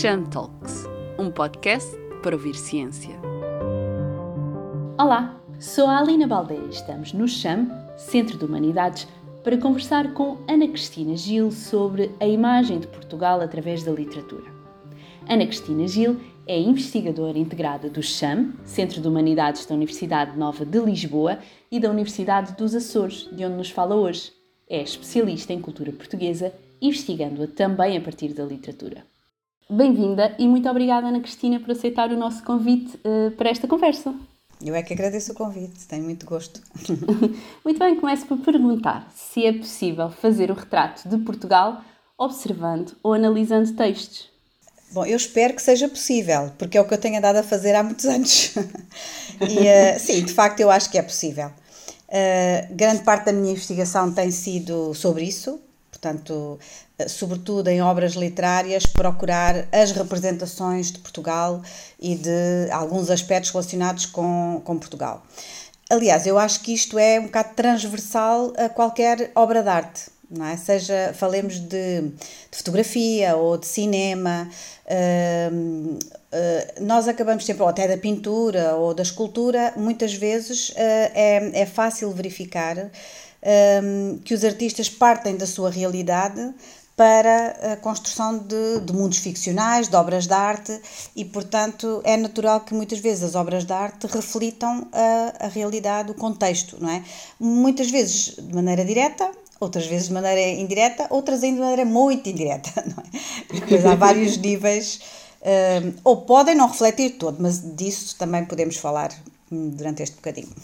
Cham Talks, um podcast para ouvir ciência. Olá, sou a Alina Baldé e estamos no CHAM, Centro de Humanidades, para conversar com Ana Cristina Gil sobre a imagem de Portugal através da literatura. Ana Cristina Gil é investigadora integrada do CHAM, Centro de Humanidades da Universidade Nova de Lisboa e da Universidade dos Açores, de onde nos fala hoje. É especialista em cultura portuguesa, investigando-a também a partir da literatura. Bem-vinda e muito obrigada, Ana Cristina, por aceitar o nosso convite uh, para esta conversa. Eu é que agradeço o convite, tenho muito gosto. muito bem, começo por perguntar se é possível fazer o retrato de Portugal observando ou analisando textos. Bom, eu espero que seja possível, porque é o que eu tenho andado a fazer há muitos anos. e uh, sim, de facto, eu acho que é possível. Uh, grande parte da minha investigação tem sido sobre isso, portanto, uh, sobretudo em obras literárias, procurar as representações de Portugal e de alguns aspectos relacionados com, com Portugal. Aliás, eu acho que isto é um bocado transversal a qualquer obra de arte não é? Seja, falemos de, de fotografia ou de cinema, uh, uh, nós acabamos sempre, ou até da pintura ou da escultura, muitas vezes uh, é, é fácil verificar que os artistas partem da sua realidade para a construção de, de, mundos ficcionais, de obras de arte, e portanto é natural que muitas vezes as obras de arte reflitam a, a realidade, o contexto, não é? Muitas vezes de maneira direta, outras vezes de maneira indireta, outras ainda de maneira muito indireta, não é? Depois há vários níveis, um, ou podem não refletir todo, mas disso também podemos falar durante este bocadinho.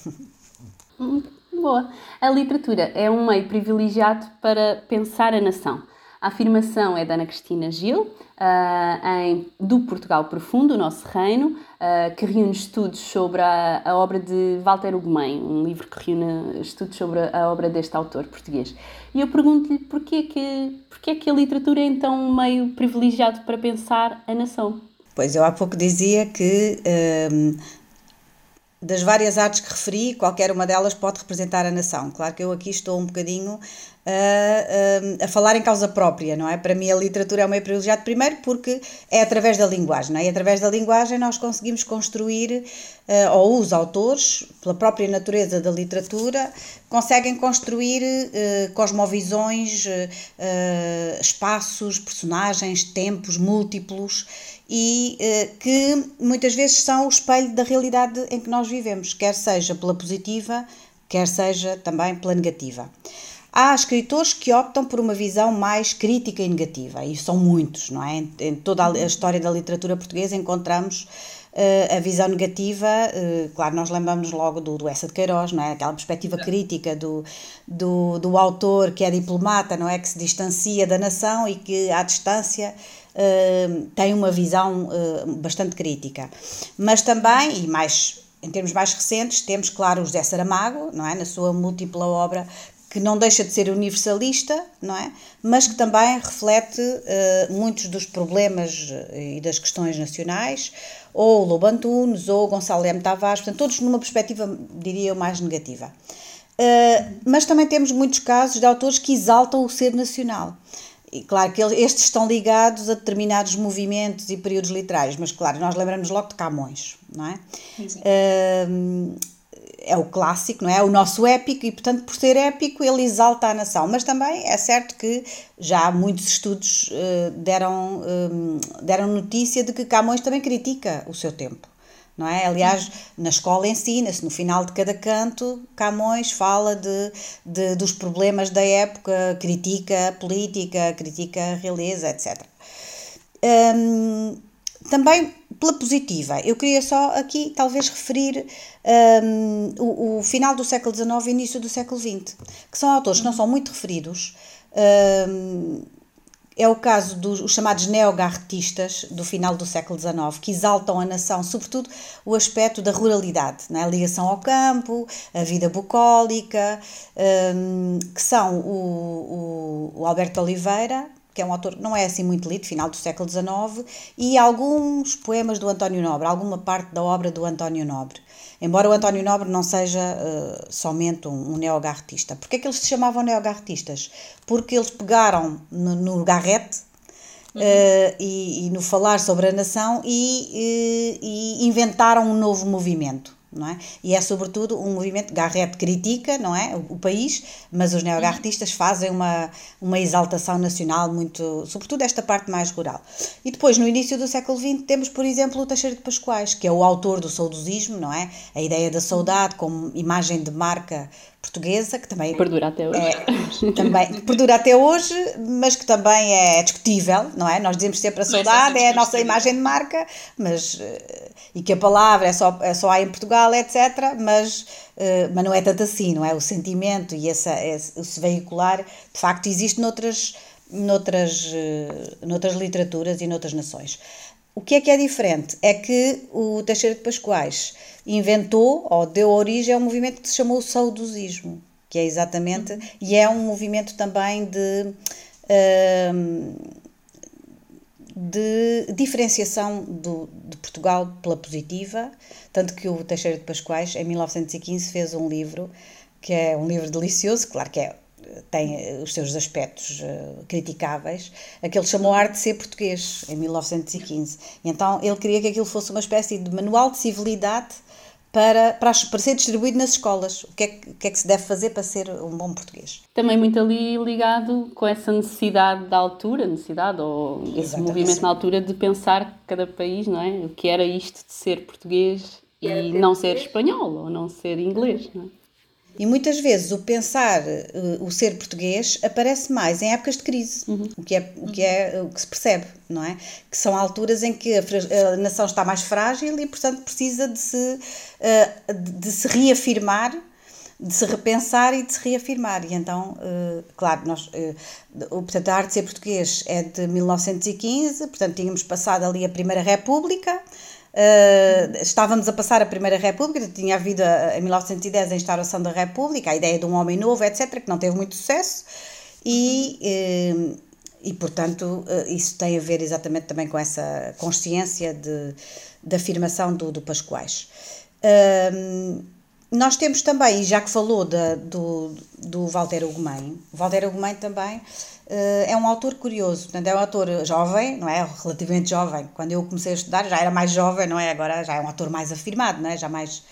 Boa. A literatura é um meio privilegiado para pensar a nação. A afirmação é da Ana Cristina Gil, uh, em Do Portugal Profundo, o nosso reino, uh, que reúne estudos sobre a, a, obra de Walter Ugumem, um livro que reúne estudos sobre a obra deste autor português. E eu pergunto-lhe porquê que, porquê que a literatura é então um meio privilegiado para pensar a nação? Pois, eu há pouco dizia que um, das várias artes que referi, qualquer uma delas pode representar a nação. Claro que eu aqui estou um bocadinho a, a, a, falar em causa própria, não é? Para mim a literatura é um meio privilegiado, primeiro porque é através da linguagem, não é? E através da linguagem nós conseguimos construir, uh, ou os autores, pela própria natureza da literatura, conseguem construir uh, cosmovisões, uh, espaços, personagens, tempos múltiplos e que muitas vezes são o espelho da realidade em que nós vivemos, quer seja pela positiva, quer seja também pela negativa. Há escritores que optam por uma visão mais crítica e negativa, e são muitos, não é? Em toda a história da literatura portuguesa encontramos uh, a visão negativa, uh, claro, nós lembramos logo do, do Essa de Queiroz, não é? Aquela perspectiva crítica do, do, do autor que é diplomata, não é? Que se distancia da nação e que, à distância, uh, tem uma visão bastante crítica. Mas também, e mais em termos mais recentes, temos, claro, o José Saramago, não é? na sua múltipla obra, que não deixa de ser universalista, não é? Mas que também reflete uh, muitos dos problemas eh, e das questões nacionais, ou Lobo Antunes, ou Gonçalo M. Tavares, portanto, todos numa perspectiva, diria eu, mais negativa. Uh, mas também temos muitos casos de autores que exaltam o ser nacional. E claro que estes estão ligados a determinados movimentos e períodos literários, mas claro, nós lembramos logo de Camões, não é? É o clássico, não é? O nosso épico e, portanto, por ser épico, ele exalta a nação. Mas também é certo que já muitos estudos uh, deram, deram notícia de que Camões também critica o seu tempo. Não é? Aliás, na escola ensina-se, no final de cada canto, Camões fala de, de, dos problemas da época, critica a política, critica a realeza, etc. Um, também pela positiva, eu queria só aqui talvez referir um, o, o, final do século XIX e início do século XX, que são autores que não são muito referidos. Um, é o caso dos chamados neogarretistas do final do século XIX, que exaltam a nação, sobretudo o aspecto da ruralidade, né? a ligação ao campo, a vida bucólica, um, que são o, o, o Alberto Oliveira, que é um autor não é assim muito lido, final do século XIX, e alguns poemas do António Nobre, alguma parte da obra do António Nobre. Embora o António Nobre não seja uh, somente um, um neogarretista. Porquê é que eles se chamavam neogarretistas? Porque eles pegaram no, no garrete uh, e, e, no falar sobre a nação e, e, e inventaram um novo movimento não é? E é sobretudo um movimento, Garrett critica, não é, o, o país, mas os neogarretistas fazem uma, uma exaltação nacional muito, sobretudo esta parte mais rural. E depois, no início do século XX, temos, por exemplo, o Teixeira de Pascoais, que é o autor do saudosismo, não é? A ideia da saudade como imagem de marca portuguesa, que também perdura até hoje. É, também perdura até hoje, mas que também é discutível, não é? Nós dizemos sempre a saudade é a nossa imagem de marca, mas eh, e que a palavra é só é só há em Portugal, etc, mas uh, mas não é tanto assim, não é? O sentimento e essa esse, esse veicular, de facto existe noutras noutras uh, noutras literaturas e noutras nações. O que é que é diferente? É que o Teixeira de Pascoais inventou ou deu origem a um movimento que se chamou saudosismo, que é exatamente, uhum. e é um movimento também de, hum, de diferenciação do, de Portugal pela positiva, tanto que o Teixeira de Pascoais, em 1915, fez um livro, que é um livro delicioso, claro que é tem os seus aspectos uh, criticáveis, aquele chamou Arte de Ser Português, em 1915. E então ele queria que aquilo fosse uma espécie de manual de civilidade para, para, para ser distribuído nas escolas. O que, é, o que é que se deve fazer para ser um bom português? Também muito ali ligado com essa necessidade da altura, necessidade, ou esse movimento na altura de pensar cada país, não é? O que era isto de ser português e não ser espanhol, ou não ser inglês, não é? E muitas vezes o pensar, uh, o ser português, aparece mais em épocas de crise, uhum. o, que é, o, que é, o que se percebe, não é? Que são alturas em que a, a nação está mais frágil e, portanto, precisa de se, uh, de se reafirmar de se repensar e de se reafirmar. E então, claro, nós, portanto, a arte de ser português é de 1915, portanto, tínhamos passado ali a Primeira República, Uh, estávamos a passar a Primeira República, tinha havido a, em 1910 a instauração da República, a ideia de um homem novo, etc., que não teve muito sucesso, e, uh, e portanto, uh, isso tem a ver exatamente também com essa consciência de, de afirmação do, do Pascoais. Nós temos também, já que falou da, do, do Walter Ugumem, Walter Ugumem também Uh, é um autor curioso, portanto, é um autor jovem, não é? Relativamente jovem. Quando eu comecei a estudar já era mais jovem, não é? Agora já é um autor mais afirmado, não é? Já mais,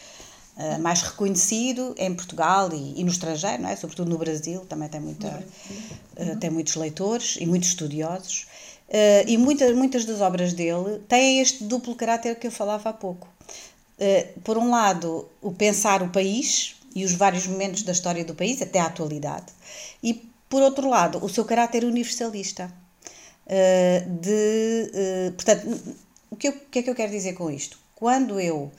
uh, mais reconhecido em Portugal e, e, no estrangeiro, não é? Sobretudo no Brasil, também tem, muita, uh, tem muitos leitores e muitos estudiosos. e muitas, muitas das obras dele têm este duplo caráter que eu falava há pouco. Por um lado, o pensar o país e os vários momentos da história do país, até à atualidade. E por outro lado, o seu caráter universalista. Uh, de, uh, portanto, o que, eu, o que é que eu quero dizer com isto? Quando eu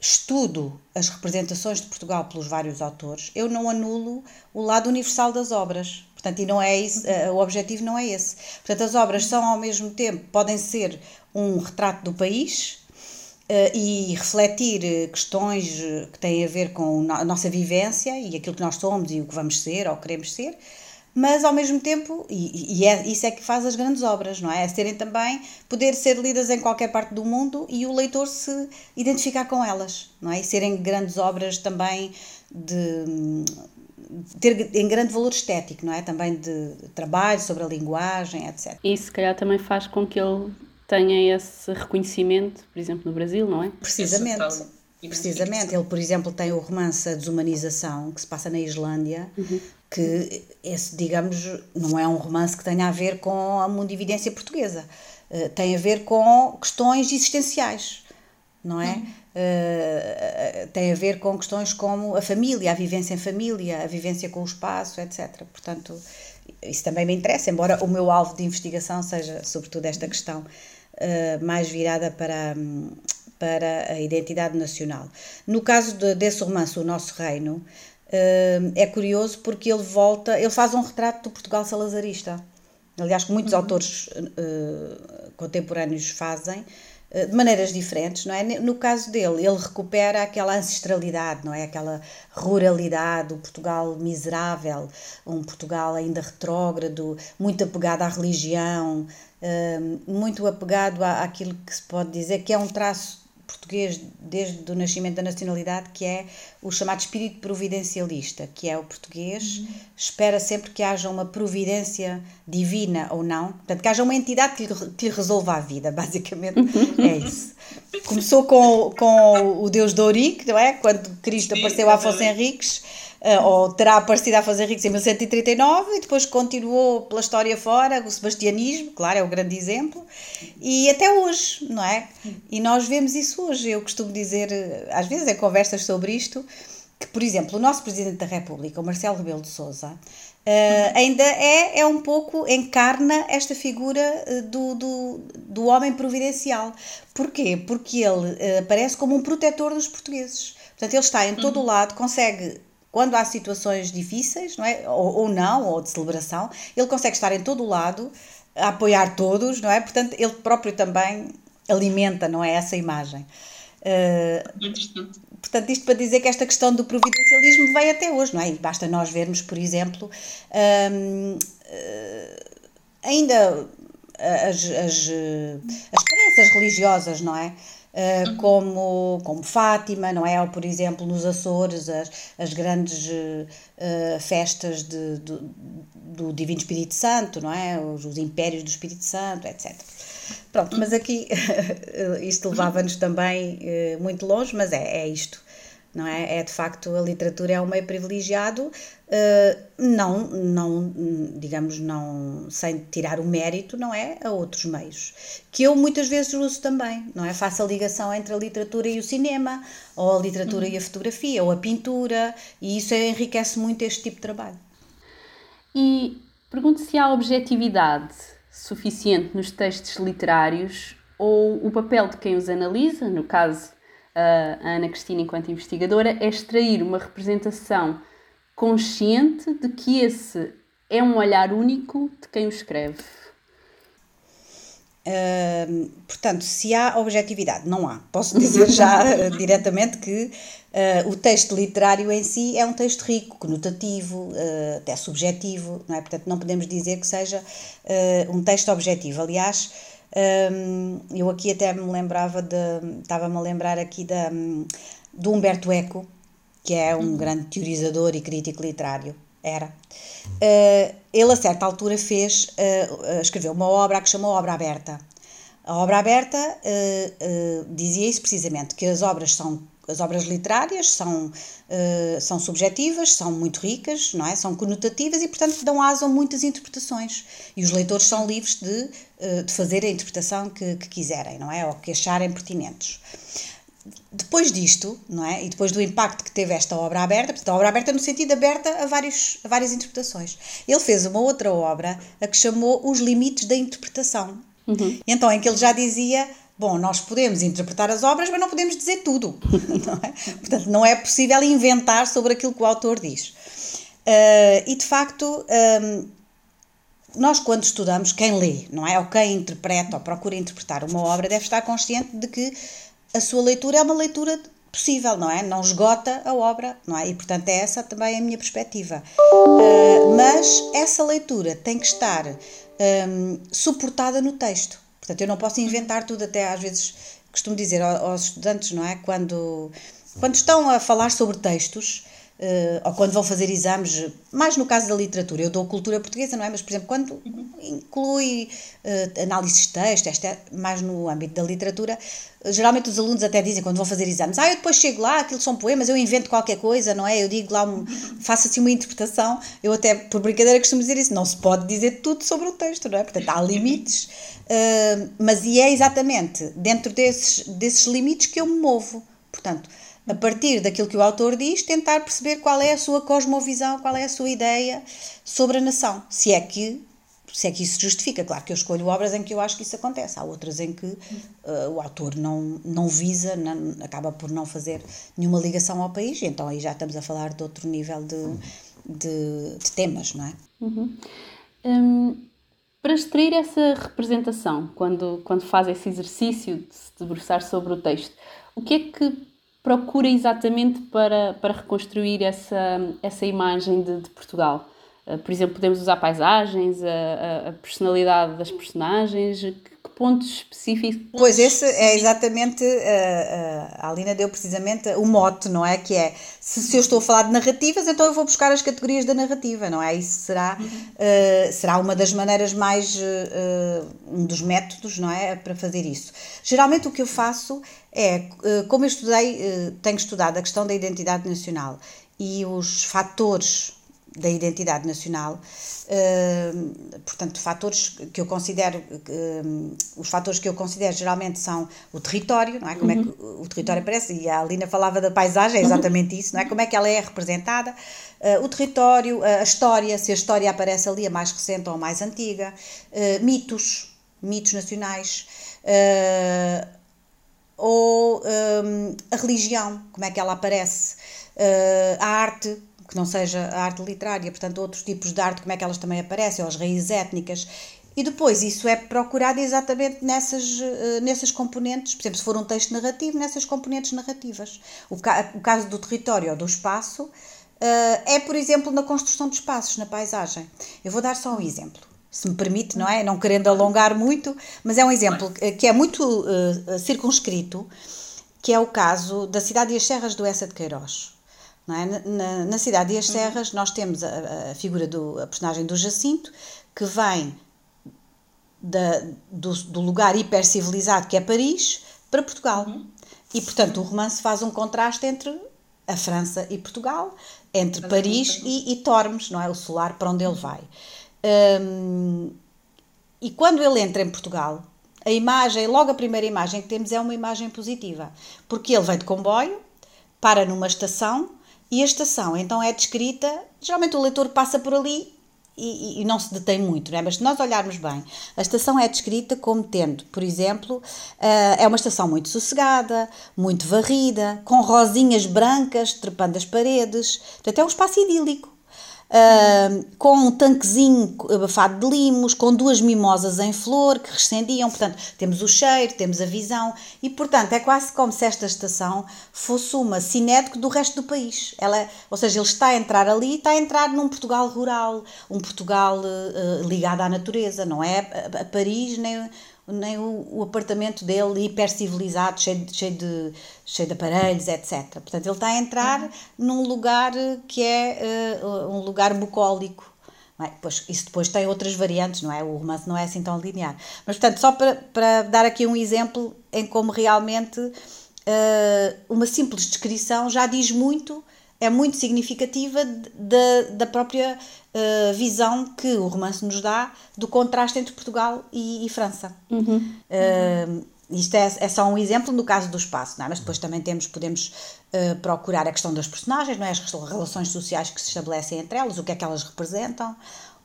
estudo as representações de Portugal pelos vários autores, eu não anulo o lado universal das obras. Portanto, e não é isso, o objetivo não é esse. Portanto, as obras são ao mesmo tempo, podem ser um retrato do país e refletir questões que têm a ver com a nossa vivência e aquilo que nós somos e o que vamos ser ou queremos ser, mas ao mesmo tempo, e, e é, isso é que faz as grandes obras, não é? É serem também, poder ser lidas em qualquer parte do mundo e o leitor se identificar com elas, não é? E serem grandes obras também de, ter em grande valor estético, não é? Também de trabalho sobre a linguagem, etc. E se calhar também faz com que ele tenha esse reconhecimento, por exemplo, no Brasil, não é? Precisamente. Precisamente, ele, por exemplo, tem o romance A Desumanização, que se passa na Islândia, uhum que esse, digamos, não é um romance que tenha a ver com a mundividência portuguesa. Uh, tem a ver com questões existenciais, não é? Uhum. Uh, tem a ver com questões como a família, a vivência em família, a vivência com o espaço, etc. Portanto, isso também me interessa, embora o meu alvo de investigação seja, sobretudo, esta questão uh, mais virada para, para a identidade nacional. No caso de, desse romance, O Nosso Reino, é curioso porque ele volta, ele faz um retrato do Portugal salazarista. Aliás, que muitos uhum. autores uh, contemporâneos fazem uh, de maneiras diferentes, não é? No caso dele, ele recupera aquela ancestralidade, não é? Aquela ruralidade, o Portugal miserável, um Portugal ainda retrógrado, muito apegado à religião, uh, muito apegado à, àquilo que se pode dizer que é um traço português desde o nascimento da nacionalidade, que é o chamado espírito providencialista, que é o português uhum. espera sempre que haja uma providência divina ou não, portanto, que haja uma entidade que lhe, que lhe resolva a vida, basicamente é isso. Começou com, com o Deus Doric, não é? Quando Cristo apareceu a Afonso Henriques, ou terá aparecido a Afonso Henriques em 1139 e depois continuou pela história fora, o sebastianismo, claro, é o grande exemplo, e até hoje, não é? E nós vemos isso hoje. Eu costumo dizer, eh, às vezes em conversas sobre isto, que, por exemplo, o nosso Presidente da República, o Marcelo Rebelo de Sousa, Uh, ainda é, é um pouco, encarna esta figura do, do, do homem providencial. Porquê? Porque ele uh, aparece como um protetor dos portugueses. Portanto, ele está em todo o lado, consegue quando há situações difíceis, não é? Ou, ou, não, ou de celebração, ele consegue estar em todo o lado, a apoiar todos, não é? Portanto, ele próprio também alimenta, não é? Essa imagem. Uh, portanto, isto para dizer que esta questão do providencialismo veio até hoje, não é? E basta nós vermos, por exemplo, um, uh, ah, ainda as, as, as crenças religiosas, não é? Uh, como, como Fátima, não é? Ou, por exemplo, nos Açores, as, as grandes uh, festas de, do, do Divino Espírito Santo, não é? Os, os impérios do Espírito Santo, etc. Pronto, mas aqui isto levava-nos também uh, muito longe, mas é, é isto não é? É de facto a literatura é um meio privilegiado, uh, não, não, digamos, não, sem tirar o mérito, não é? A outros meios, que eu muitas vezes uso também, não é? Faço a ligação entre a literatura e o cinema, ou a literatura uhum. e a fotografia, ou a pintura, e isso enriquece muito este tipo de trabalho. E pergunto se há objetividade suficiente nos textos literários ou o papel de quem os analisa, no caso a Ana Cristina, enquanto investigadora, é extrair uma representação consciente de que esse é um olhar único de quem o escreve. Uh, portanto, se há objetividade, não há. Posso dizer já uh, diretamente que uh, o texto literário em si é um texto rico, conotativo, até subjetivo, não é? Portanto, não podemos dizer que seja um texto objetivo. Aliás, um, eu aqui até me lembrava de. Estava-me a lembrar aqui da, do Humberto Eco, que é um uhum. grande teorizador e crítico literário. Era. Uh, ele, a certa altura, fez. Uh, escreveu uma obra que chamou Obra Aberta. A obra aberta uh, dizia isso precisamente, que as obras são as obras literárias são, uh, são subjetivas, são muito ricas, não é? são conotativas e, portanto, dão asa a muitas interpretações. E os leitores são livres de, uh, de fazer a interpretação que, que quiserem, não é? Ou que acharem pertinentes. Depois disto, não é? E depois do impacto que teve esta obra aberta, portanto, a obra aberta no sentido aberta a, vários, a várias interpretações. Ele fez uma outra obra, a que chamou Os Limites da Interpretação. Uhum. Então, em que ele já dizia Bom, nós podemos interpretar as obras, mas não podemos dizer tudo. Não é? Portanto, não é possível inventar sobre aquilo que o autor diz. Uh, e de facto, um, ehm, nós quando estudamos, quem lê, não é? Ou quem interpreta ou procura interpretar uma obra, deve estar consciente de que a sua leitura é uma leitura possível, não é? Não esgota a obra, não é? E portanto é essa também a minha perspectiva. Uh, mas essa leitura tem que estar um, ehm, suportada no texto. Portanto, eu não posso inventar tudo, até às vezes costumo dizer aos estudantes, não é? Quando, quando estão a falar sobre textos, ou quando vão fazer exames, mais no caso da literatura, eu dou cultura portuguesa, não é? Mas, por exemplo, quando inclui uh, análises de texto, esta é mais no âmbito da literatura, geralmente os alunos até dizem, quando vão fazer exames, ah, eu depois chego lá, aquilo são poemas, eu invento qualquer coisa, não é? Eu digo lá, um, faço assim uma interpretação, eu até, por brincadeira, costumo dizer isso, não se pode dizer tudo sobre o texto, não é? Portanto, há limites, uh, mas e é exatamente dentro desses, desses limites que eu me movo. Portanto, a partir daquilo que o autor diz, tentar perceber qual é a sua cosmovisão, qual é a sua ideia sobre a nação, se é que se é que isso justifica. Claro que eu escolho obras em que eu acho que isso acontece, há outras em que uh, o autor não, não visa, não, acaba por não fazer nenhuma ligação ao país, então aí já estamos a falar de outro nível de, de, de temas, não é? Uhum. Um, para extrair essa representação, quando, quando faz esse exercício de se debruçar sobre o texto, o que é que procura exatamente para, para reconstruir essa, essa imagem de, de Portugal? Uh, por exemplo, podemos usar paisagens, a, a, personalidade das personagens. Pontos específicos. Pois, esse é exatamente, uh, a Alina deu precisamente o mote, não é? Que é, se, se, eu estou a falar de narrativas, então eu vou buscar as categorias da narrativa, não é? Isso será, uh, será uma das maneiras mais, uh, um dos métodos, não é? Para fazer isso. Geralmente o que eu faço é, como eu estudei, tenho estudado a questão da identidade nacional e os fatores da identidade nacional, uh, portanto, fatores que eu considero, uh, os fatores que eu considero geralmente são o território, não é? Como uhum. é que o território aparece, e a Alina falava da paisagem, é exatamente isso, não é? Como é que ela é representada, uh, o território, a história, se a história aparece ali, a mais recente ou a mais antiga, mitos, mitos nacionais, ou um, a religião, como é que ela aparece, a arte, que não seja a arte literária, portanto, outros tipos de arte, como é que elas também aparecem, ou as raízes étnicas. E depois isso é procurado exatamente nessas, eh, nessas componentes, por exemplo, se for um texto narrativo, nessas componentes narrativas. O, ca o caso do território ou do espaço uh, é, por exemplo, na construção de espaços, na paisagem. Eu vou dar só um exemplo, se me permite, não é? Não querendo alongar muito, mas é um exemplo que é muito uh, circunscrito, que é o caso da cidade e as serras do Essa de Queiroz. É? Na, na, Cidade e as uhum. Serras, nós temos a, a figura do a personagem do Jacinto, que vem da, do, do lugar hipercivilizado que é Paris para Portugal. Uhum. E, portanto, o romance faz um contraste entre a França e Portugal, entre Paris e, e Tormes, não é? O solar para onde ele vai. Um, e quando ele entra em Portugal, a imagem, logo a primeira imagem que temos é uma imagem positiva, porque ele vem de comboio, para numa estação e a estação então é descrita, geralmente o leitor passa por ali e, e, não se detém muito, não é? mas se nós olharmos bem, a estação é descrita como tendo, por exemplo, uh, é uma estação muito sossegada, muito varrida, com rosinhas brancas trepando as paredes, portanto é um espaço idílico uh, com um tanquezinho abafado de limos, com duas mimosas em flor que rescendiam. Portanto, temos o cheiro, temos a visão e, portanto, é quase como se esta estação fosse uma cinético do resto do país. Ela, ou seja, ele está a entrar ali, está a entrar num Portugal rural, um Portugal uh, ligado à natureza, não é a Paris nem nem o, o, apartamento dele hipercivilizado, cheio, cheio, de, cheio de aparelhos, etc. Portanto, ele está a entrar uhum. num lugar que é uh, um lugar bucólico. É? Pois, isso depois tem outras variantes, não é? O romance não é assim tão linear. Mas, portanto, só para, para dar aqui um exemplo em como realmente uh, uma simples descrição já diz muito é muito significativa da, da própria uh, visão que o romance nos dá do contraste entre Portugal e, e França. Uhum. Uh, isto é, é, só um exemplo no caso do espaço, não é? mas depois também temos, podemos uh, procurar a questão das personagens, não é? as relações sociais que se estabelecem entre elas, o que é que elas representam,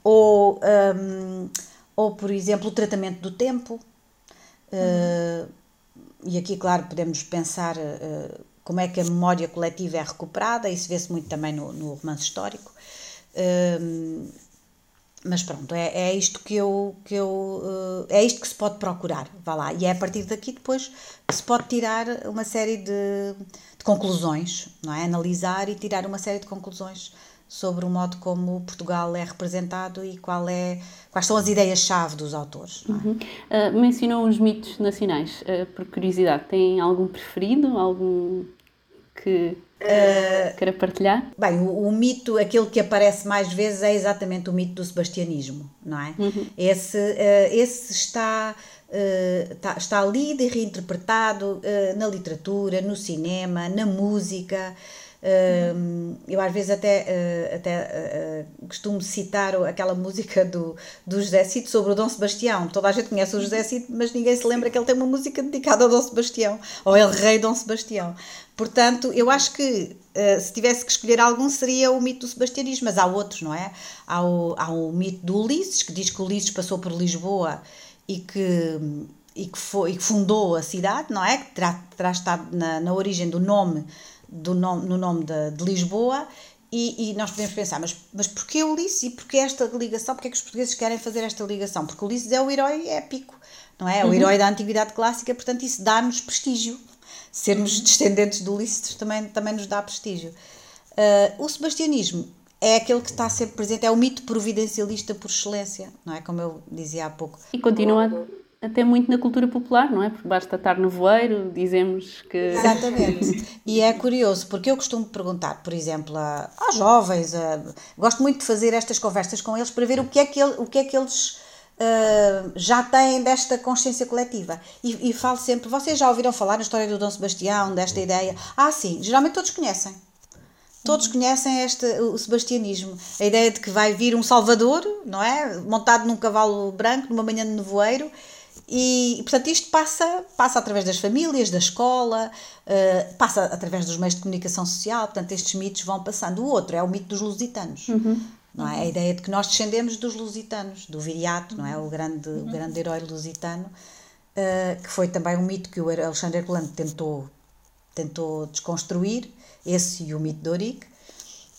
ou, um, ou por exemplo, o tratamento do tempo. Uhum. E aqui, claro, podemos pensar como é que a memória coletiva é recuperada, isso vê-se muito também no, no romance histórico. Um, mas pronto, é, é isto que eu, que eu uh, é isto que se pode procurar, vá lá. E é a partir daqui depois que se pode tirar uma série de, de conclusões, não é? Analisar e tirar uma série de conclusões sobre o modo como Portugal é representado e qual é, quais são as ideias-chave dos autores. É? Uhum. Uh, mencionou os mitos nacionais, uh, por curiosidade, tem algum preferido, algum que uh, queira partilhar? Bem, o, o, mito, aquele que aparece mais vezes é exatamente o mito do sebastianismo, não é? Uhum. Esse, uh, esse está, uh, está, está lido e reinterpretado na literatura, no cinema, na música. Uh, eu às vezes até, uh, até uh, costumo citar aquela música do, do José Cid sobre o Dom Sebastião. Toda a gente conhece o José Cid, mas ninguém se lembra que ele tem uma música dedicada ao Dom Sebastião, ou El Rei Dom Sebastião. Portanto, eu acho que se tivesse que escolher algum seria o mito do sebastianismo, mas há outros, não é? Há o, há o mito do Ulisses, que diz que Ulisses passou por Lisboa e que e que, foi, e que fundou a cidade, não é? Que terá, terá estado na, na origem do nome do nome, no nome de, de Lisboa e, e, nós podemos pensar, mas, mas porquê Ulisses e porquê esta ligação? Porquê que os portugueses querem fazer esta ligação? Porque Ulisses é o herói épico, não é? É o uhum. herói da antiguidade clássica, portanto isso dá-nos prestígio. Sermos uhum. descendentes de Ulisses também, também nos dá prestígio. Uh, o sebastianismo é aquele que está sempre presente, é o mito providencialista por excelência, não é? Como eu dizia há pouco. E continua até muito na cultura popular, não é? Porque basta estar no voeiro, dizemos que. Exatamente. e é curioso, porque eu costumo perguntar, por exemplo, aos jovens, a, gosto muito de fazer estas conversas com eles para ver o que é que, ele, o que, é que eles. Uh, já têm desta consciência coletiva. E, e falo sempre, vocês já ouviram falar na história do Dom Sebastião, desta ideia? Ah, sim, geralmente todos conhecem. Todos conhecem este, o sebastianismo. A ideia de que vai vir um Salvador, não é? Montado num cavalo branco, numa manhã de nevoeiro, e, portanto, isto passa, passa através das famílias, da escola, uh, passa através dos meios de comunicação social, portanto, estes mitos vão passando. O outro é o mito dos lusitanos. Uhum. Não é? A ideia de que nós descendemos dos lusitanos, do viriato, não é? O grande, o grande herói lusitano, uh, que foi também um mito que o Alexandre Herculano tentou, tentou desconstruir, esse e o mito de Ourique.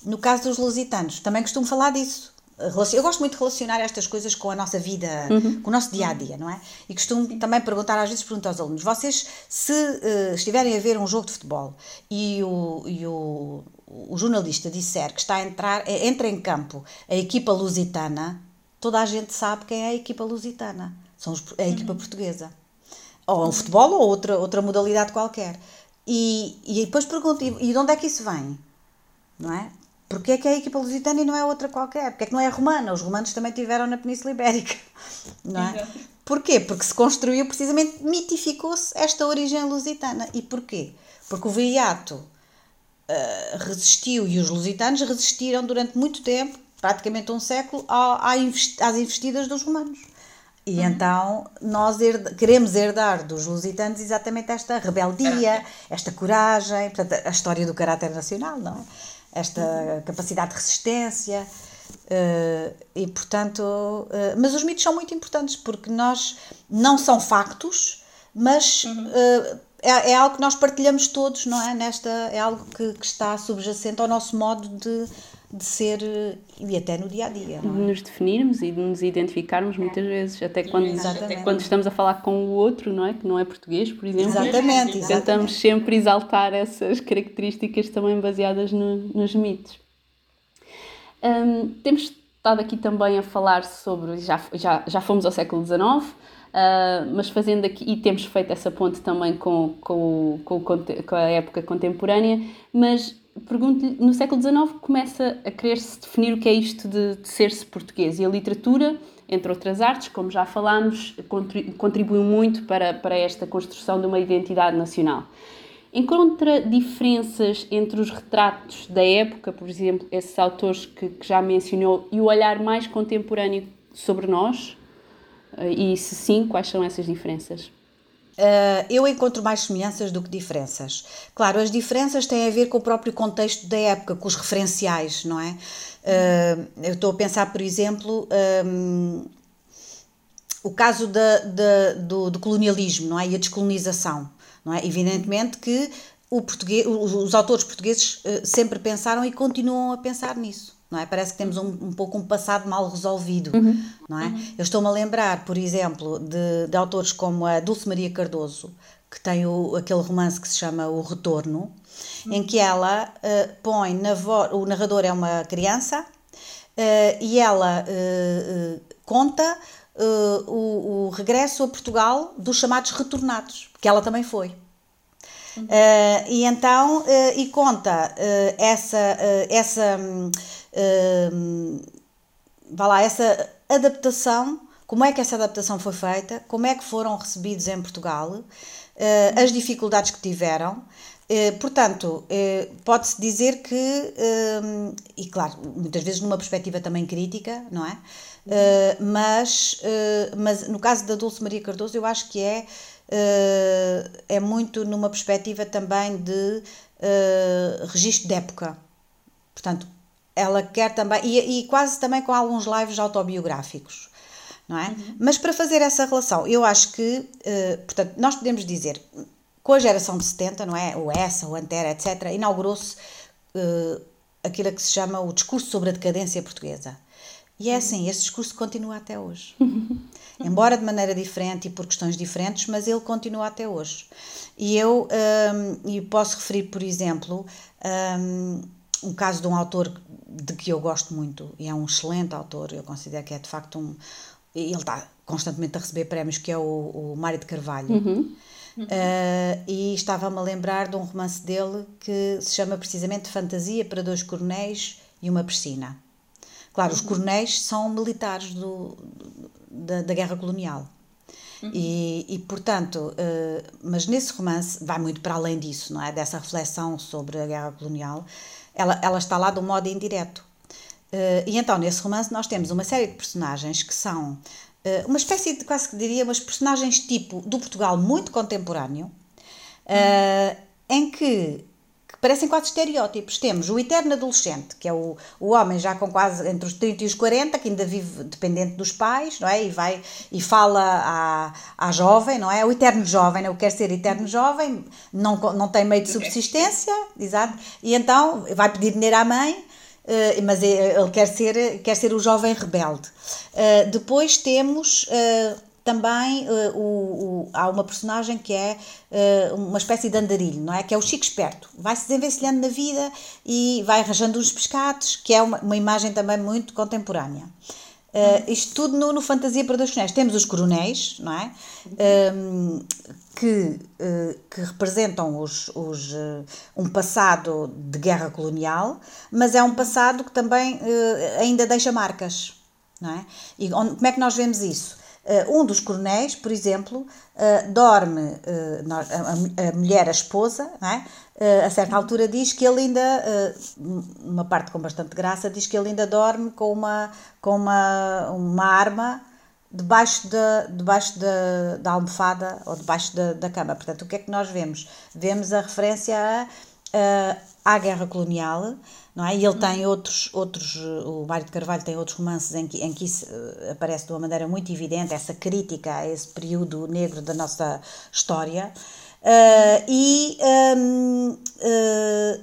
No caso dos lusitanos, também costumo falar disso. Eu gosto muito de relacionar estas coisas com a nossa vida, uhum. com o nosso dia a dia, não é? E costumo também perguntar, às vezes pergunto aos alunos: vocês, se uh, estiverem a ver um jogo de futebol e o, e o, o jornalista disser que está a entrar, eh, entra em campo a equipa lusitana, toda a gente sabe quem é a equipa lusitana. São os, a equipa uhum. portuguesa. Ou um futebol ou outra, outra modalidade qualquer. E, e depois pergunto: e de onde é que isso vem? Não é? Porque é que é a equipa lusitana e não é outra qualquer? Porque é que não é romana? Os romanos também tiveram na Península Ibérica, não é? Porquê? Porque se construiu precisamente, mitificou-se esta origem lusitana. E porquê? Porque o viriato uh, resistiu e os lusitanos resistiram durante muito tempo, praticamente um século, às investidas dos romanos. E uhum. então nós herd queremos herdar dos lusitanos exatamente esta rebeldia, esta coragem, portanto, a história do caráter nacional, não é? Esta capacidade de resistência. Uh, e portanto, uh, mas os mitos são muito importantes porque nós não são factos, mas uh, é, é, algo que nós partilhamos todos, não é? Nesta é algo que, que está subjacente ao nosso modo de, de ser e até no dia a dia. De nos definirmos e de nos identificarmos muitas vezes, até quando, até quando estamos a falar com o outro, não é? Que não é português, por exemplo. Exatamente. Tentamos exatamente. sempre exaltar essas características também baseadas no, nos mitos. Um, temos estado aqui também a falar sobre. Já, já, já fomos ao século XIX. Uh, mas fazendo aqui, e temos feito essa ponte também com, com, com, com a época contemporânea, mas pergunto-lhe, no século XIX começa a querer-se definir o que é isto de, de ser-se português e a literatura, entre outras artes, como já falámos, contribuiu muito para, para esta construção de uma identidade nacional. Encontra diferenças entre os retratos da época, por exemplo, esses autores que, que já mencionou, e o olhar mais contemporâneo sobre nós? E se sim, quais são essas diferenças? Uh, eu encontro mais semelhanças do que diferenças. Claro, as diferenças têm a ver com o próprio contexto da época, com os referenciais, não é? Uh, eu estou a pensar, por exemplo, um, o caso da, da, do, do, colonialismo, não é? E a descolonização, não é? Evidentemente que o português, os, autores portugueses sempre pensaram e continuam a pensar nisso não é? Parece que temos um, um pouco um passado mal resolvido, uhum. não é? Uhum. Eu estou-me a lembrar, por exemplo, de, de autores como a Dulce Maria Cardoso, que tem o, aquele romance que se chama O Retorno, uhum. em que ela uh, põe na voz, o narrador é uma criança uh, e ela uh, conta o, o regresso a Portugal dos chamados retornados, que ela também foi. Uh, e então, uh, e conta uh, essa, essa, vá lá, essa adaptação, como é que essa adaptação foi feita, como é que foram recebidos em Portugal, as dificuldades que tiveram. portanto, pode-se dizer que, e claro, muitas vezes numa perspectiva também crítica, não é? mas, mas no caso da Dulce Maria Cardoso, eu acho que é uh, é muito numa perspectiva também de uh, registro de época. Portanto, ela quer também, e, e, quase também com alguns lives autobiográficos. Não é? Uhum. Mas para fazer essa relação, eu acho que, uh, portanto, nós podemos dizer, com a geração de 70, não é? O ESSA, o Antera, etc., inaugurou-se uh, aquilo que se chama o discurso sobre a decadência portuguesa. E é assim, esse discurso continua até hoje. embora de maneira diferente e por questões diferentes, mas ele continua até hoje. E eu um, e posso referir, por exemplo, um, um caso de um autor de que eu gosto muito, e é um excelente autor, eu considero que é de facto um. ele está constantemente a receber prémios, que é o, o Mário de Carvalho. Uhum. Uh, e estava-me a lembrar de um romance dele que se chama precisamente Fantasia para dois coronéis e uma piscina. Claro, os coronéis são militares do, da, da guerra colonial. Uhum. E, e, portanto, uh, mas nesse romance vai muito para além disso, não é? Dessa reflexão sobre a guerra colonial. Ela, ela está lá de um modo indireto. Uh, e então, nesse romance, nós temos uma série de personagens que são uh, uma espécie de, quase que diria, umas personagens tipo do Portugal muito contemporâneo, em que parecem quase estereótipos. Temos o eterno adolescente, que é o, o homem já com quase entre os 30 e os 40, que ainda vive dependente dos pais, não é? E vai e fala à, à jovem, não é? O eterno jovem, não é? quer ser eterno jovem, não, não tem meio de subsistência, exato, e então vai pedir dinheiro à mãe. Uh, mas ele quer ser, quer ser o jovem rebelde. Uh, depois temos também uh, o, o, há uma personagem que é uh, uma espécie de andarilho, não é? Que é o Chico Esperto. Vai se desenvencilhando na vida e vai arranjando uns pescados, que é uma, uma imagem também muito contemporânea. Uh, isto tudo no, no, Fantasia para dois coronéis. Temos os coronéis, não é? Um, que, uh, que representam os, os, uh, um passado de guerra colonial, mas é um passado que também ainda deixa marcas, não é? E onde, como é que nós vemos isso? Uh, um dos coronéis, por exemplo, uh, dorme, a, a, mulher, a esposa, é? a certa altura diz que ele ainda, uma parte com bastante graça, diz que ele ainda dorme com uma, com uma, uma arma debaixo, da, debaixo da, da almofada ou debaixo da, da cama. Portanto, o que é que nós vemos? Vemos a referência a, a, à guerra colonial, não é? E ele tem outros, outros o Mário de Carvalho tem outros romances em que, em que isso eh, aparece de uma maneira muito evidente, essa crítica a esse período negro da nossa história. Uh, e um, uh, eh,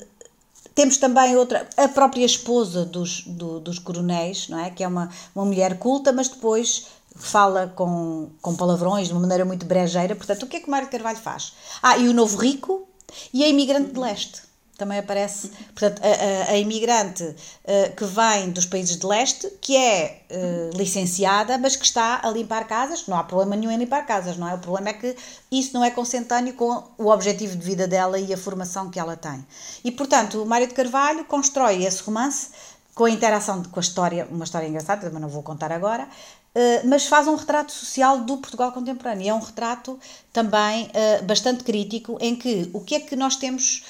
temos também outra, a própria esposa dos, do, dos coronéis, não é? Que é uma, uma mulher culta, mas depois fala com, com palavrões de uma maneira muito brejeira. Portanto, o que é que o Mário Carvalho faz? Ah, e o novo rico e a imigrante de leste também aparece, portanto, a, a, a imigrante uh, que vem dos países de leste, que é uh, licenciada, mas que está a limpar casas, não há problema nenhum em limpar casas, não é? O problema é que isso não é consentâneo com o objetivo de vida dela e a formação que ela tem. E, portanto, o Mário de Carvalho constrói esse romance com a interação com a história, uma história engraçada, também não vou contar agora, uh, mas faz um retrato social do Portugal contemporâneo. É um retrato também bastante crítico, em que o que é que nós temos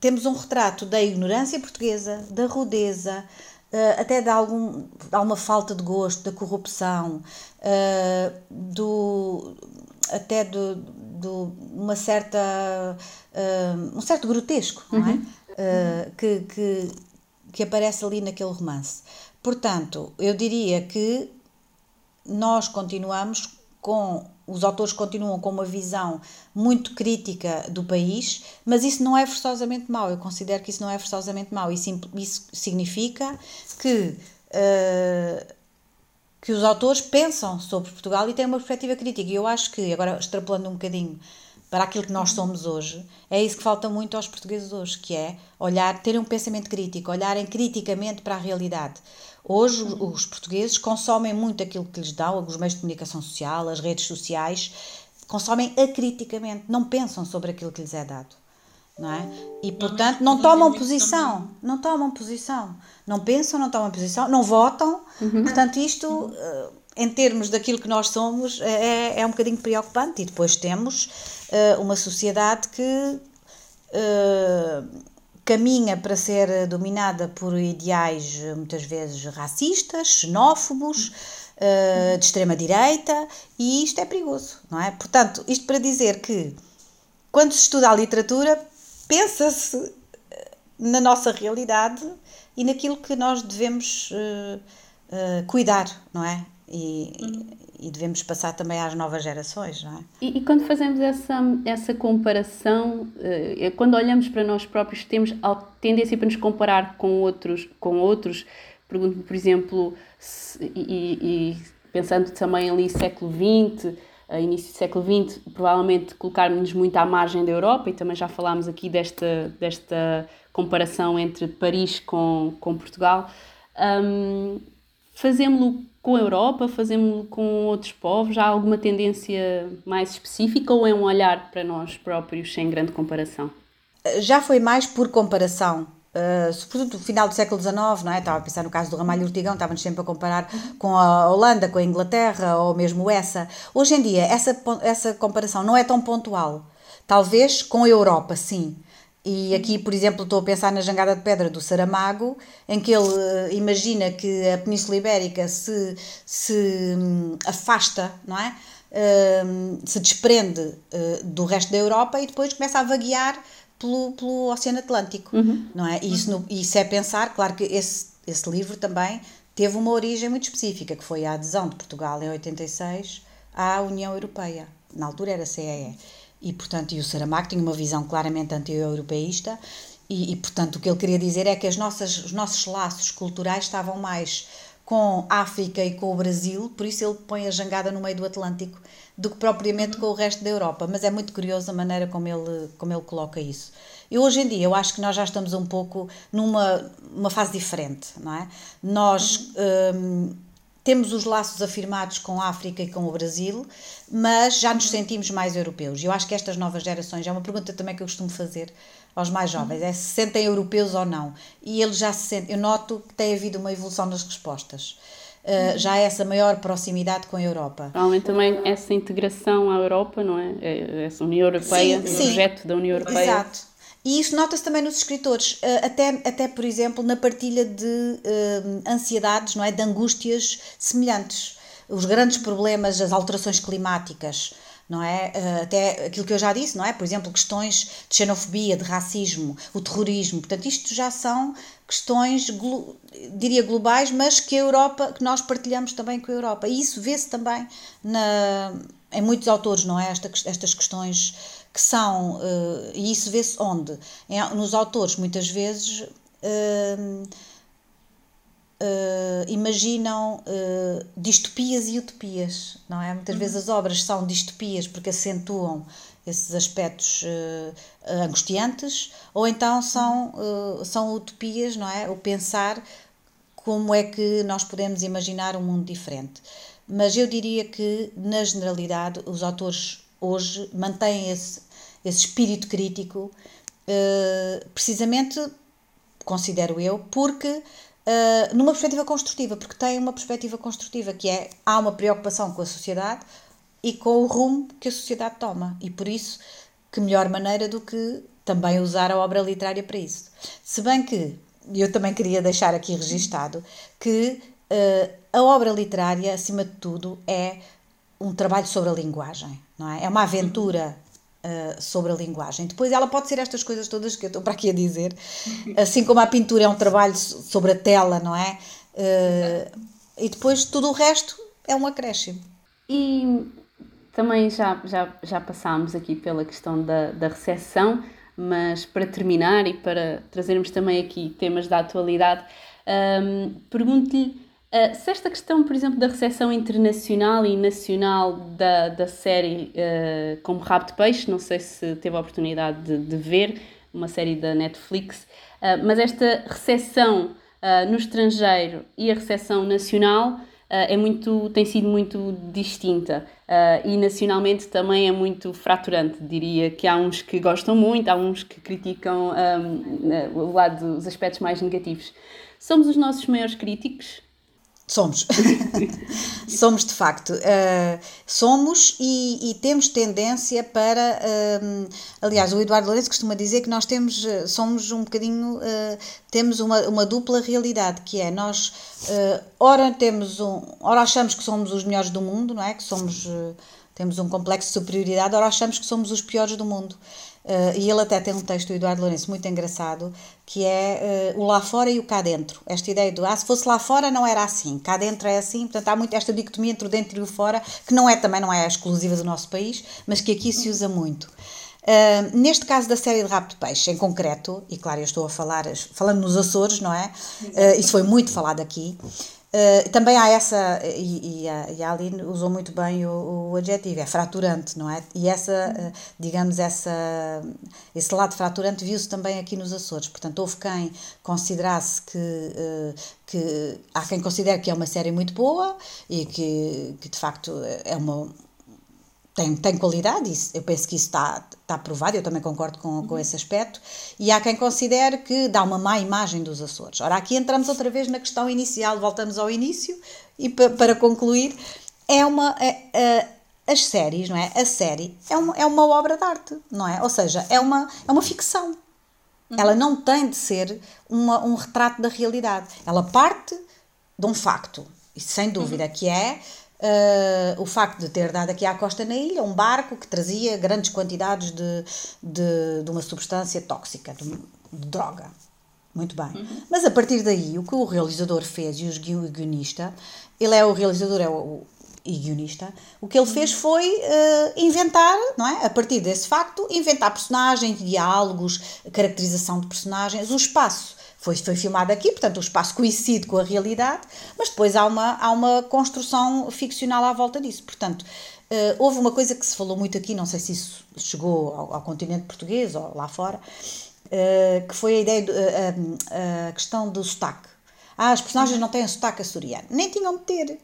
temos um retrato da ignorância portuguesa, da rudeza, uh, até de, algum, de alguma falta de gosto, da corrupção, uh, do, até de, de uma certa, uh, um certo grotesco, não é? Uhum. que, que, que aparece ali naquele romance. Portanto, eu diria que nós continuamos com os autores continuam com uma visão muito crítica do país, mas isso não é forçosamente mau. Eu considero que isso não é forçosamente mau. Isso, isso significa que, uh, que os autores pensam sobre Portugal e têm uma perspectiva crítica. E eu acho que, agora extrapolando um bocadinho para aquilo que nós somos hoje, é isso que falta muito aos portugueses hoje, que é olhar, terem um pensamento crítico, olharem criticamente para a realidade. Hoje os portugueses consomem muito aquilo que lhes dão, os meios de comunicação social, as redes sociais, consomem acriticamente, não pensam sobre aquilo que lhes é dado. Não é? E portanto não tomam posição, não tomam posição, não pensam, não tomam posição, não votam. Uhum. Portanto, isto, eh, em termos daquilo que nós somos, é, é um bocadinho preocupante. E depois temos uh, uma sociedade que uh, caminha para ser dominada por ideais muitas vezes racistas, xenófobos, uh, de extrema direita, e isto é perigoso, não é? Portanto, isto para dizer que quando se estuda a literatura, pensa-se na nossa realidade e naquilo que nós devemos cuidar, não é? E, e devemos passar também às novas gerações, não é? E, e quando fazemos essa, essa comparação, uh, quando olhamos para nós próprios, temos a tendência para nos comparar com outros, com outros pergunto-me, por exemplo, se, e, e, pensando também ali século XX, início do século XX, provavelmente colocarmos-nos muito à margem da Europa, e também já falámos aqui desta, desta comparação entre Paris com, com Portugal. Um, fazemos-lo com a Europa, fazemos-lo com outros povos? Há alguma tendência mais específica ou é um olhar para nós próprios sem grande comparação? Já foi mais por comparação. Uh, sobretudo no final do século XIX, não é? estava a pensar no caso do Ramalho Ortigão, estávamos sempre a comparar com a Holanda, com a Inglaterra ou mesmo essa. Hoje em dia, essa, essa comparação não é tão pontual. Talvez com a Europa, sim. E aqui, por exemplo, estou a pensar na Jangada de Pedra do Saramago, em que ele uh, imagina que a Península Ibérica se, se um, afasta, não é? Uh, se desprende uh, do resto da Europa e depois começa a vaguear pelo, pelo Oceano Atlântico, uhum. não é? E isso, no, isso é pensar, claro que esse, esse livro também teve uma origem muito específica, que foi a adesão de Portugal em 86 à União Europeia. Na altura era CEE e, portanto, e o Saramago tinha uma visão claramente anti-europeísta e, e, portanto, o que ele queria dizer é que as nossas, os nossos laços culturais estavam mais com a África e com o Brasil, por isso ele põe a jangada no meio do Atlântico, do que propriamente com o resto da Europa. Mas é muito curioso a maneira como ele, como ele coloca isso. E hoje em dia eu acho que nós já estamos um pouco numa uma fase diferente, não é? Nós. Hum, temos os laços afirmados com a África e com o Brasil, mas já nos sentimos mais europeus. Eu acho que estas novas gerações, é uma pergunta também que eu costumo fazer aos mais jovens, é se sentem europeus ou não. E eles já se sentem, eu noto que tem havido uma evolução nas respostas. Uh, já há essa maior proximidade com a Europa. Provavelmente também essa integração à Europa, não é? é essa União Europeia, sim, sim. o projeto da União Europeia. Exato. E isso nota-se também nos escritores, eh, até, até por exemplo na partilha de uh, ansiedades, não é? de angústias semelhantes. Os grandes problemas, as alterações climáticas, não é? Uh, até aquilo que eu já disse, não é? Por exemplo, questões de xenofobia, de racismo, o terrorismo. Portanto, isto já são questões, glo diria globais, mas que a Europa, que nós partilhamos também com a Europa. E isso vê-se também na, em muitos autores, não é? Esta, estas questões que são, uh, e isso vê-se onde? Em, nos autores, muitas vezes, uh, uh, imaginam distopias e utopias, não é? Muitas uhum. vezes as obras são distopias porque acentuam esses aspectos angustiantes, ou então são, são utopias, não é? O pensar como é que nós podemos imaginar um mundo diferente. Mas eu diria que, na generalidade, os autores hoje mantém esse, esse espírito crítico, uh, precisamente, considero eu, porque uh, numa perspectiva construtiva, porque tem uma perspectiva construtiva, que é há uma preocupação com a sociedade e com o rumo que a sociedade toma. E por isso, que melhor maneira do que também usar a obra literária para isso. Se bem que eu também queria deixar aqui registado que uh, a obra literária, acima de tudo, é um trabalho sobre a linguagem, não é? É uma aventura uh, sobre a linguagem. Depois ela pode ser estas coisas todas que eu estou para aqui a dizer, assim como a pintura é um trabalho sobre a tela, não é? Uh, e depois tudo o resto é um acréscimo. E também já, já, já passámos aqui pela questão da, da recessão, mas para terminar e para trazermos também aqui temas da atualidade, um, ehm, pergunto-lhe Uh, se esta questão, por exemplo, da recepção internacional e nacional da, da série uh, como Rabo de Peixe, não sei se teve a oportunidade de, de ver, uma série da Netflix, uh, mas esta recepção no estrangeiro e a recepção nacional é muito, tem sido muito distinta e nacionalmente também é muito fraturante. Diria que há uns que gostam muito, há uns que criticam um, o lado dos aspectos mais negativos. Somos os nossos maiores críticos? Somos. somos de facto. Uh, somos e, e, temos tendência para. Uh, aliás, o Eduardo Lourenço costuma dizer que nós temos, uh, somos um bocadinho. Uh, temos uma, uma dupla realidade, que é nós, ora, temos um, ora achamos que somos os melhores do mundo, não é? Que somos. temos um complexo de superioridade, ora achamos que somos os piores do mundo. Uh, e ele até tem um texto, o Eduardo Lourenço, muito engraçado, que é uh, o lá fora e o cá dentro. Esta ideia do, ah, se fosse lá fora não era assim, cá dentro é assim. Portanto, há muito esta dicotomia entre o dentro e o fora, que não é também não é exclusiva do nosso país, mas que aqui se usa muito. Uh, neste caso da série de Rabo de Peixe, em concreto, e claro, eu estou a falar, falando nos Açores, não é? Uh, isso foi muito falado aqui. Uh, também há essa, e, e, a, e a Aline usou muito bem o, o adjetivo, é fraturante, não é? E essa, uh, digamos, essa, esse lado fraturante viu-se também aqui nos Açores. Portanto, houve quem considerasse que, uh, que. Há quem considere que é uma série muito boa e que, que de facto é uma tem, tem qualidade, isso, eu penso que isso está, está provado, eu também concordo com, com esse aspecto, e há quem considere que dá uma má imagem dos Açores. Ora, aqui entramos outra vez na questão inicial, voltamos ao início, e pa, para concluir, é uma. É, é, as séries, não é? A série é uma, é uma obra de arte, não é? Ou seja, é uma, é uma ficção. Ela não tem de ser uma, um retrato da realidade. Ela parte de um facto, e sem dúvida, que é Uh, o facto de ter dado aqui à costa na ilha um barco que trazia grandes quantidades de, de, de uma substância tóxica, de, de droga. Muito bem. Uhum. Mas a partir daí, o que o realizador fez e o guionista, ele é o realizador, é o, e guionista, o que ele fez foi uh, inventar, não é? A partir desse facto, inventar personagens, diálogos, caracterização de personagens, o espaço foi, foi filmado aqui, portanto o espaço coincide com a realidade, mas depois há uma, há uma construção ficcional à volta disso. Portanto, uh, houve uma coisa que se falou muito aqui, não sei se isso chegou ao, ao continente português ou lá fora, uh, que foi a ideia, de, uh, a questão do sotaque. Ah, as personagens não têm sotaque açoriano. Nem tinham de ter.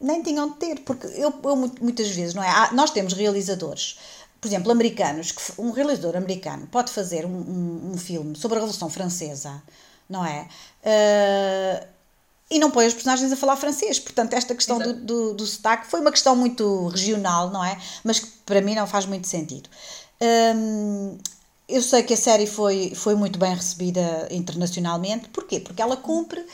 Nem tinham de ter, porque eu, eu muitas vezes, não é? Há, nós temos realizadores por exemplo, americanos, que um realizador americano pode fazer um, um, um filme sobre a Revolução Francesa, não é? Uh, e não põe os personagens a falar francês. Portanto, esta questão do, do, do sotaque foi uma questão muito regional, não é? Mas que para mim não faz muito sentido. Um, eu sei que a série foi, foi muito bem recebida internacionalmente. Porquê? Porque ela cumpre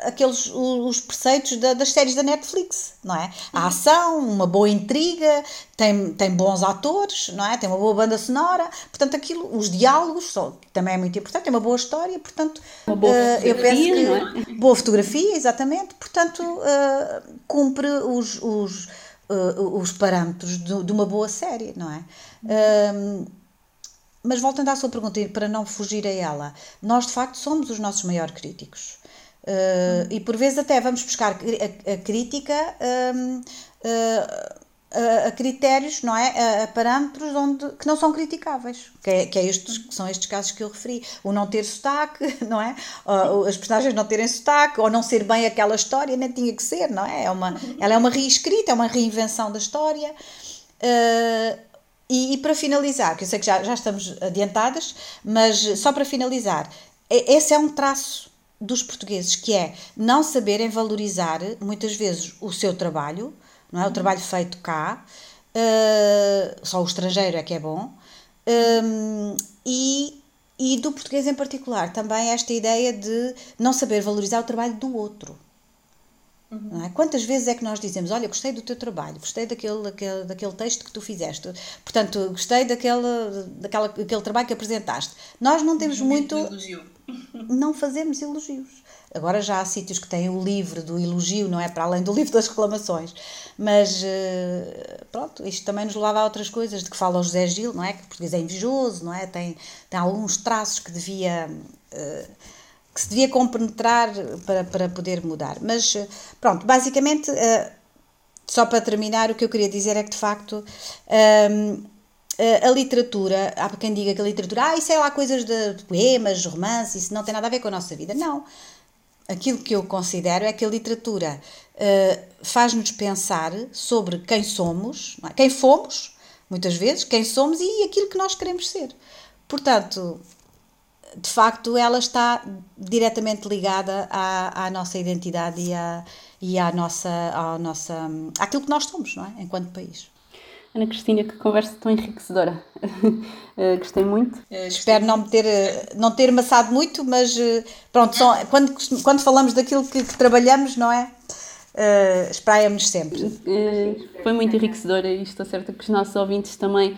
aqueles os preceitos da, das séries da Netflix, não é? A ação, uma boa intriga, tem, tem bons atores, não é? Tem uma boa banda sonora, portanto aquilo, os diálogos são, também é muito importante, tem uma boa história, portanto uma boa uh, eu penso que é? boa fotografia, exatamente, portanto uh, cumpre os, os os parâmetros de, de, uma boa série, não é? mas voltando à sua pergunta, para não fugir a ela, nós de facto somos os nossos maiores críticos. Uh, e por vezes até vamos buscar a, a crítica um, uh, a, a, critérios, não é? A, a, parâmetros onde, que não são criticáveis, que, é, que, é estes, que são estes casos que eu referi. O não ter sotaque, não é? Ou, as personagens não terem sotaque, ou não ser bem aquela história, nem tinha que ser, não é? é uma, ela é uma reescrita, é uma reinvenção da história. Uh, e, e, para finalizar, que eu sei que já, já estamos adiantadas, mas só para finalizar, esse é um traço dos portugueses, que é não saberem valorizar muitas vezes o seu trabalho, não é? O trabalho feito cá, uh, só o estrangeiro é que é bom, um, e, e do português em particular também esta ideia de não saber valorizar o trabalho do outro. Uhum. É? Quantas vezes é que nós dizemos, olha, gostei do teu trabalho, gostei daquele, daquele, daquele texto que tu fizeste, portanto, gostei daquele, daquela, daquele trabalho que apresentaste. Nós não temos muito. Não fazemos elogios. Agora já há sítios que têm o livro do elogio, não é? Para além do livro das reclamações. Mas eh, pronto, isto também nos leva a outras coisas, de que fala o José Gil, não é? Que o português é invejoso, não é? Tem, tem alguns traços que devia. Uh, que se devia compenetrar para, para poder mudar. Mas pronto, basicamente, só para terminar, o que eu queria dizer é que de facto. Um, a literatura, há quem diga que a literatura, ah, isso é lá coisas de, poemas, romances, isso não tem nada a ver com a nossa vida. Não. Aquilo que eu considero é que a literatura uh, faz-nos pensar sobre quem somos, é? quem fomos, muitas vezes, quem somos e aquilo que nós queremos ser. Portanto, de facto, ela está diretamente ligada à, à nossa identidade e, à, e à nossa, à nossa, àquilo que nós somos, não é? Enquanto país. Ana Cristina, que conversa tão enriquecedora. uh, gostei muito. Uh, espero não, ter, eh, não ter maçado muito, mas uh, pronto, só, quando, quando falamos daquilo que, que trabalhamos, não é? Uh, Espraia-nos sempre. foi muito enriquecedora e estou certa que os nossos ouvintes também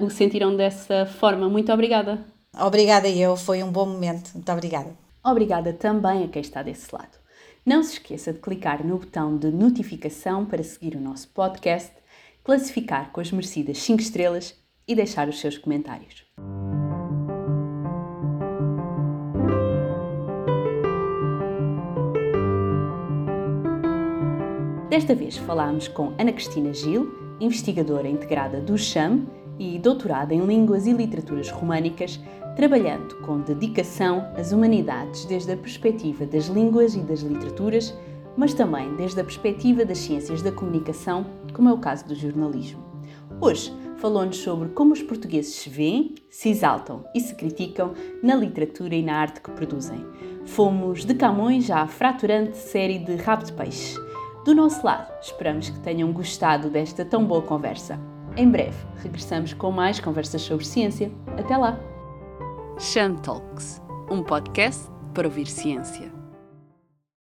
o sentiram dessa forma. Muito obrigada. Obrigada eu, foi um bom momento. Muito obrigada. Obrigada também a quem está desse lado. Não se esqueça de clicar no botão de notificação para seguir o nosso podcast, classificar com as merecidas 5 estrelas e deixar os seus comentários. Desta vez falámos com Ana Cristina Gil, investigadora integrada do CHAM e doutorada em Línguas e Literaturas Românicas, trabalhando com dedicação as humanidades desde a perspectiva das línguas e das literaturas, mas também desde a perspectiva das ciências da comunicação, como é o caso do jornalismo. Hoje falou-nos sobre como os portugueses se veem, se exaltam e se criticam na literatura e na arte que produzem. Fomos de Camões à fraturante série de Rabo de Peixe. Do nosso lado, esperamos que tenham gostado desta tão boa conversa. Em breve, regressamos com mais conversas sobre ciência. Até lá! Sham Talks, um podcast para ouvir ciência.